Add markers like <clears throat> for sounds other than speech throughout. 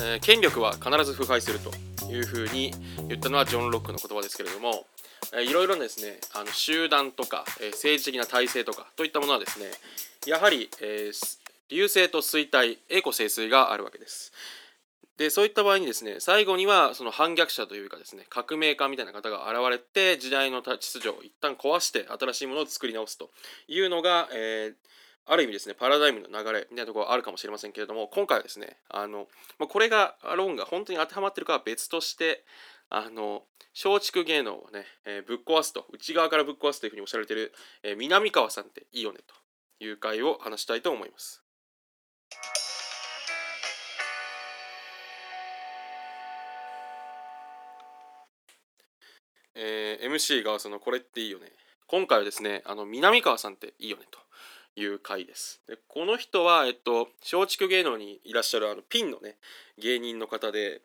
えー権力は必ず腐敗するというふうに言ったのはジョン・ロックの言葉ですけれども、いろいろなですねあの集団とか、政治的な体制とかといったものはですねやはり、えー流星と衰退栄枯盛衰があるわけです。でそういった場合にですね最後にはその反逆者というかですね革命家みたいな方が現れて時代の秩序を一旦壊して新しいものを作り直すというのが、えーある意味ですねパラダイムの流れみたいなところがあるかもしれませんけれども今回はですねあの、まあ、これが論が本当に当てはまってるかは別としてあの松竹芸能をね、えーぶっ壊すと内側からぶっ壊すというふうにおっしゃられてる、えー南川さんっていいよねという回を話したいと思います。えー MC がそのこれっていいよね。今回はですねあの南川さんっていいよねという回です。でこの人はえっと松竹芸能にいらっしゃるあのピンのね芸人の方で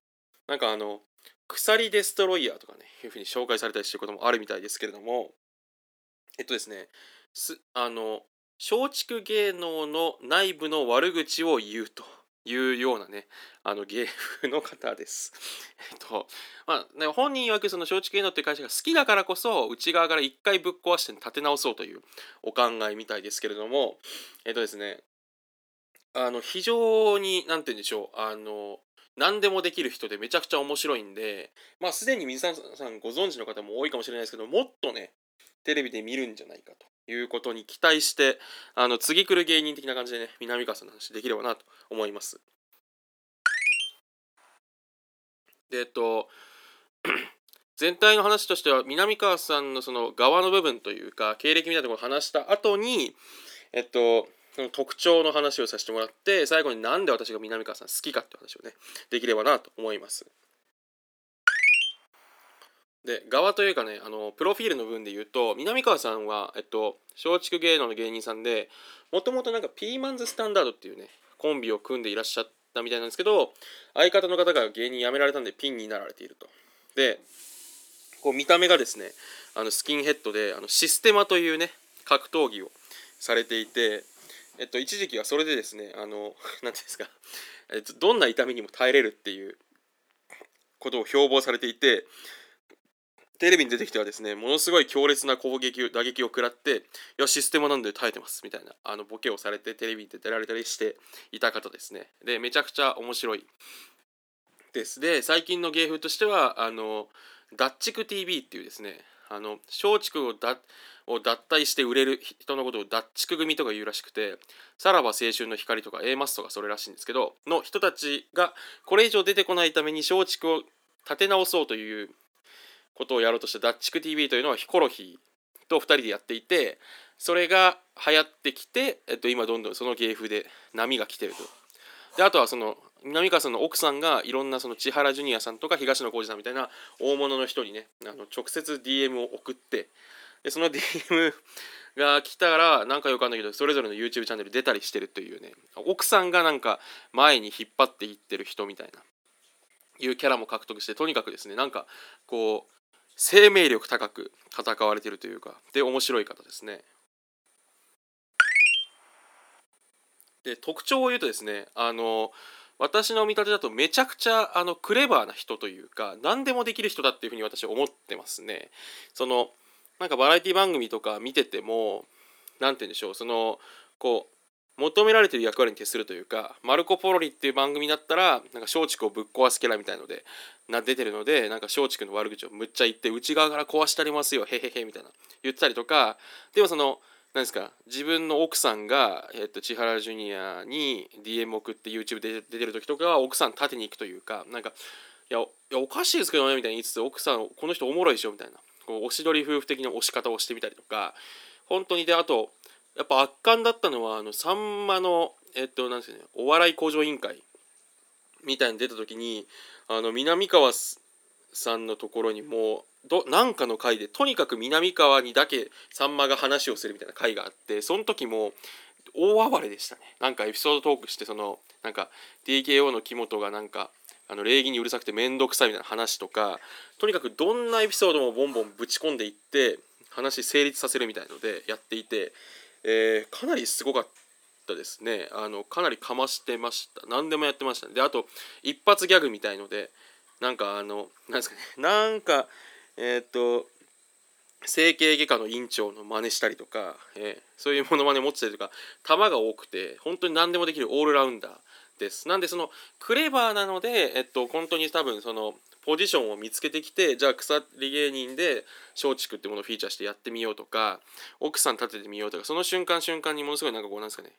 なんかあの鎖デストロイヤーとかねいうふうに紹介されたりしてることもあるみたいですけれどもえっとですねすあの松竹芸能の内部の悪口を言うと。いうようなねあの芸風の方です。<laughs> えっとまあね、本人曰くその松竹芸能っていう会社が好きだからこそ内側から一回ぶっ壊して立て直そうというお考えみたいですけれどもえっとですねあの非常に何て言うんでしょうあの何でもできる人でめちゃくちゃ面白いんでまあすでに水谷さんご存知の方も多いかもしれないですけどもっとねテレビで見るんじゃないかということに期待してあの次来る芸人的な感じでね南川さんの話できればなと思います。でえっと <clears throat> 全体の話としては南川さんのその側の部分というか経歴みたいなところを話した後にえっとその特徴の話をさせてもらって最後になんで私が南川さん好きかって話をねできればなと思います。で側というかねあのプロフィールの分で言うと南川さんは、えっと、松竹芸能の芸人さんでもともとなんかピーマンズスタンダードっていうねコンビを組んでいらっしゃったみたいなんですけど相方の方が芸人辞められたんでピンになられていると。でこう見た目がですねあのスキンヘッドであのシステマというね格闘技をされていて、えっと、一時期はそれでですねあの <laughs> なんていうんですか、えっと、どんな痛みにも耐えれるっていうことを標榜されていてテレビに出てきてはですねものすごい強烈な攻撃打撃を食らっていやシステマなんで耐えてますみたいなあのボケをされてテレビに出られたりしていた方ですね。でめちゃくちゃ面白い。です。で最近の芸風としてはあのダッチク TV っていうですねあの松竹をだを脱退して売れる人のことをダッチク組とか言うらしくてさらば青春の光とか A マスとかそれらしいんですけどの人たちがこれ以上出てこないために松竹を立て直そうということをやろうとしたダッチク TV というのはヒコロヒーと2人でやっていてそれが流行ってきて、えっと、今どんどんその芸風で波が来てると。であとはその南川さんの奥さんがいろんなその千原ジュニアさんとか東野幸治さんみたいな大物の人にねあの直接 DM を送ってでその DM が来たらなんかよくわかんないけどそれぞれの YouTube チャンネル出たりしてるというね奥さんがなんか前に引っ張っていってる人みたいないうキャラも獲得してとにかくですねなんかこう生命力高く戦われているというかで面白い方ですね。で特徴を言うとですねあの私の見立てだとめちゃくちゃあのクレバーな人というか何でもできる人だっていうふうに私は思ってますね。そのなんかバラエティ番組とか見てても何て言うんでしょうそのこう求められてる役割に徹するというか「マルコ・ポロリ」っていう番組だったらなんか松竹をぶっ壊すキャラみたいのでな出てるのでなんか松竹の悪口をむっちゃ言って内側から壊してありますよへへへみたいな言ってたりとかでもその何ですか自分の奥さんが、えっと、千原ジュニアに DM 送って YouTube で出てる時とかは奥さん立てに行くというかなんかいやいやおかしいですけどねみたいに言いつつ奥さんこの人おもろいでしょみたいなこうおしどり夫婦的な押し方をしてみたりとか本当にであとやっぱ圧巻だったのはあのさんまのえっとなんですねお笑い向上委員会みたいに出た時にあの南川さんのところにもどなんかの回でとにかく南川にだけさんまが話をするみたいな回があってその時も大暴れでしたね。なんかエピソードトークしてそのなんか TKO の木本がなんかあの礼儀にうるさくて面倒くさいみたいな話とかとにかくどんなエピソードもボンボンぶち込んでいって話成立させるみたいのでやっていて、えー、かなりすごかったですね。あのかなりかましてました。何でもやってましたね。であと一発ギャグみたいのでなんかあの何ですかね。<laughs> なんかえっ、と整形外科の院長の真似したりとか、えー、そういうものまね持ってたりとか球が多くて本当に何でもできるオールラウンダー。です。なんでそのクレバーなのでえっと本当に多分そのポジションを見つけてきてじゃあ鎖芸人で松竹ってものをフィーチャーしてやってみようとか奥さん立ててみようとかその瞬間瞬間にものすごいなんかこうなんですかね。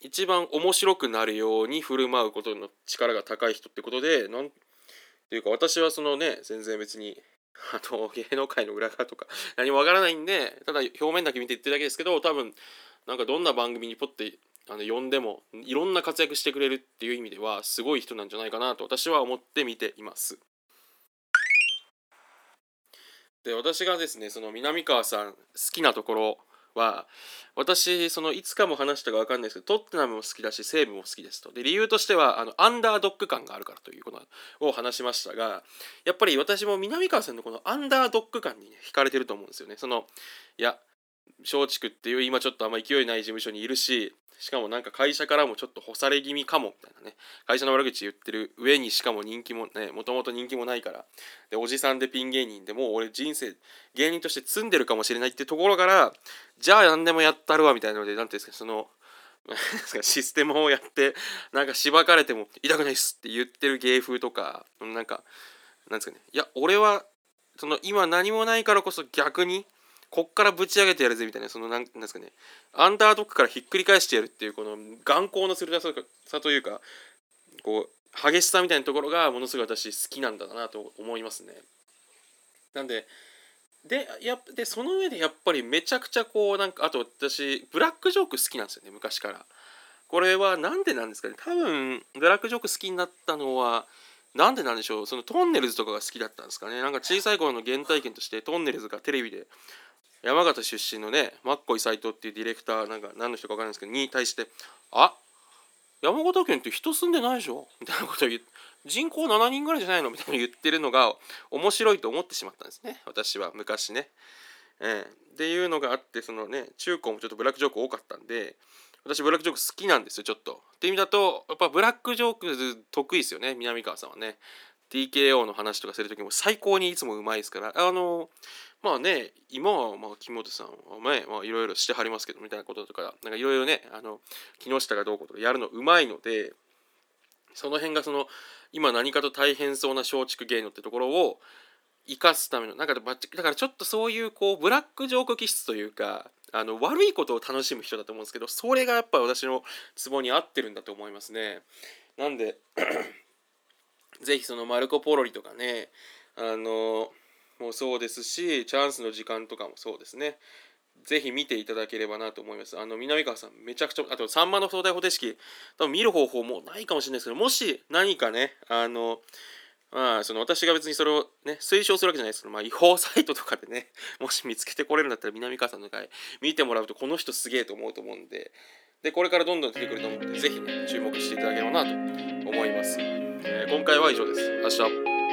一番面白くなるように振る舞うことの力が高い人ってことでなんていうか私はそのね全然別にあの芸能界の裏側とか何もわからないんでただ表面だけ見て言ってるだけですけど多分なんかどんな番組にポッてあの呼んでもいろんな活躍してくれるっていう意味ではすごい人なんじゃないかなと私は思って見ています。で私がですねその南川さん好きなところは私そのいつかも話したか分かんないですけどトッテナムも好きだし西武も好きですとで理由としてはあのアンダードッグ感があるからということを話しましたがやっぱり私も南川さんのこのアンダードッグ感に、ね、惹かれてると思うんですよねそのいや松竹っていう今ちょっとあんま勢いない事務所にいるししかもなんか会社からもちょっと干され気味かもみたいなね。会社の悪口言ってる上にしかも人気もねもともと人気もないから。でおじさんでピン芸人でもう俺人生芸人として積んでるかもしれないってところからじゃあ何でもやったるわみたいなので何ていうんですかその <laughs> システムをやってなんかしばかれても痛くないっすって言ってる芸風とかなんかなんですかね。いや俺はその今何もないからこそ逆にこっからぶち上げてやるぜみたいなそのなんなんですかねアンダードックからひっくり返してやるっていうこの眼光の鋭さというかこう激しさみたいなところがものすごい私好きなんだなと思いますね。なんででやでその上でやっぱりめちゃくちゃこうなんかあと私ブラックジョーク好きなんですよね昔から。これは何でなんですかね多分ブラックジョーク好きになったのはなんでなんでしょうそのトンネルズとかが好きだったんですかねなんか小さい頃の原体験としてトンネルズがテレビで山形出身のねマッコイ斎藤っていうディレクターなんか何の人か分からないですけどに対して「あ山形県って人住んでないでしょ」みたいなことを言って人口7人ぐらいじゃないの？みたいな言ってるのが面白いと思ってしまったんですね私は昔ね。えー、っていうのがあってそのね中高もちょっとブラックジョーク多かったんで私ブラックジョーク好きなんですよちょっと。っていう意味だとやっぱブラックジョーク得意ですよね南川さんはね。TKO の話とかする時も最高にいつもうまいですからあのまあね今はまあ木本さんはねまあいろいろしてはりますけどみたいなこととかなんかいろいろねあの木下がどうこうとかやるのうまいのでその辺がその今何かと大変そうな松竹芸能ってところを生かすためのなんかだからちょっとそういうこうブラックジョーク気質というかあの悪いことを楽しむ人だと思うんですけどそれがやっぱり私のツボに合ってるんだと思いますね。なんでぜひそのマルコ・ポロリとかねあのもうそうですしチャンスの時間とかもそうですねぜひ見ていただければなと思います。あの南川さんめちゃくちゃあとさんまの東大方程式多分見る方法もないかもしれないですけどもし何かねあのまあその私が別にそれをね推奨するわけじゃないですけどまあ違法サイトとかでねもし見つけてこれるんだったら南川さんの回見てもらうとこの人すげえと思うと思うんででこれからどんどん出てくると思うのでぜひね注目していただければなと思います。えー、今回は以上です。明日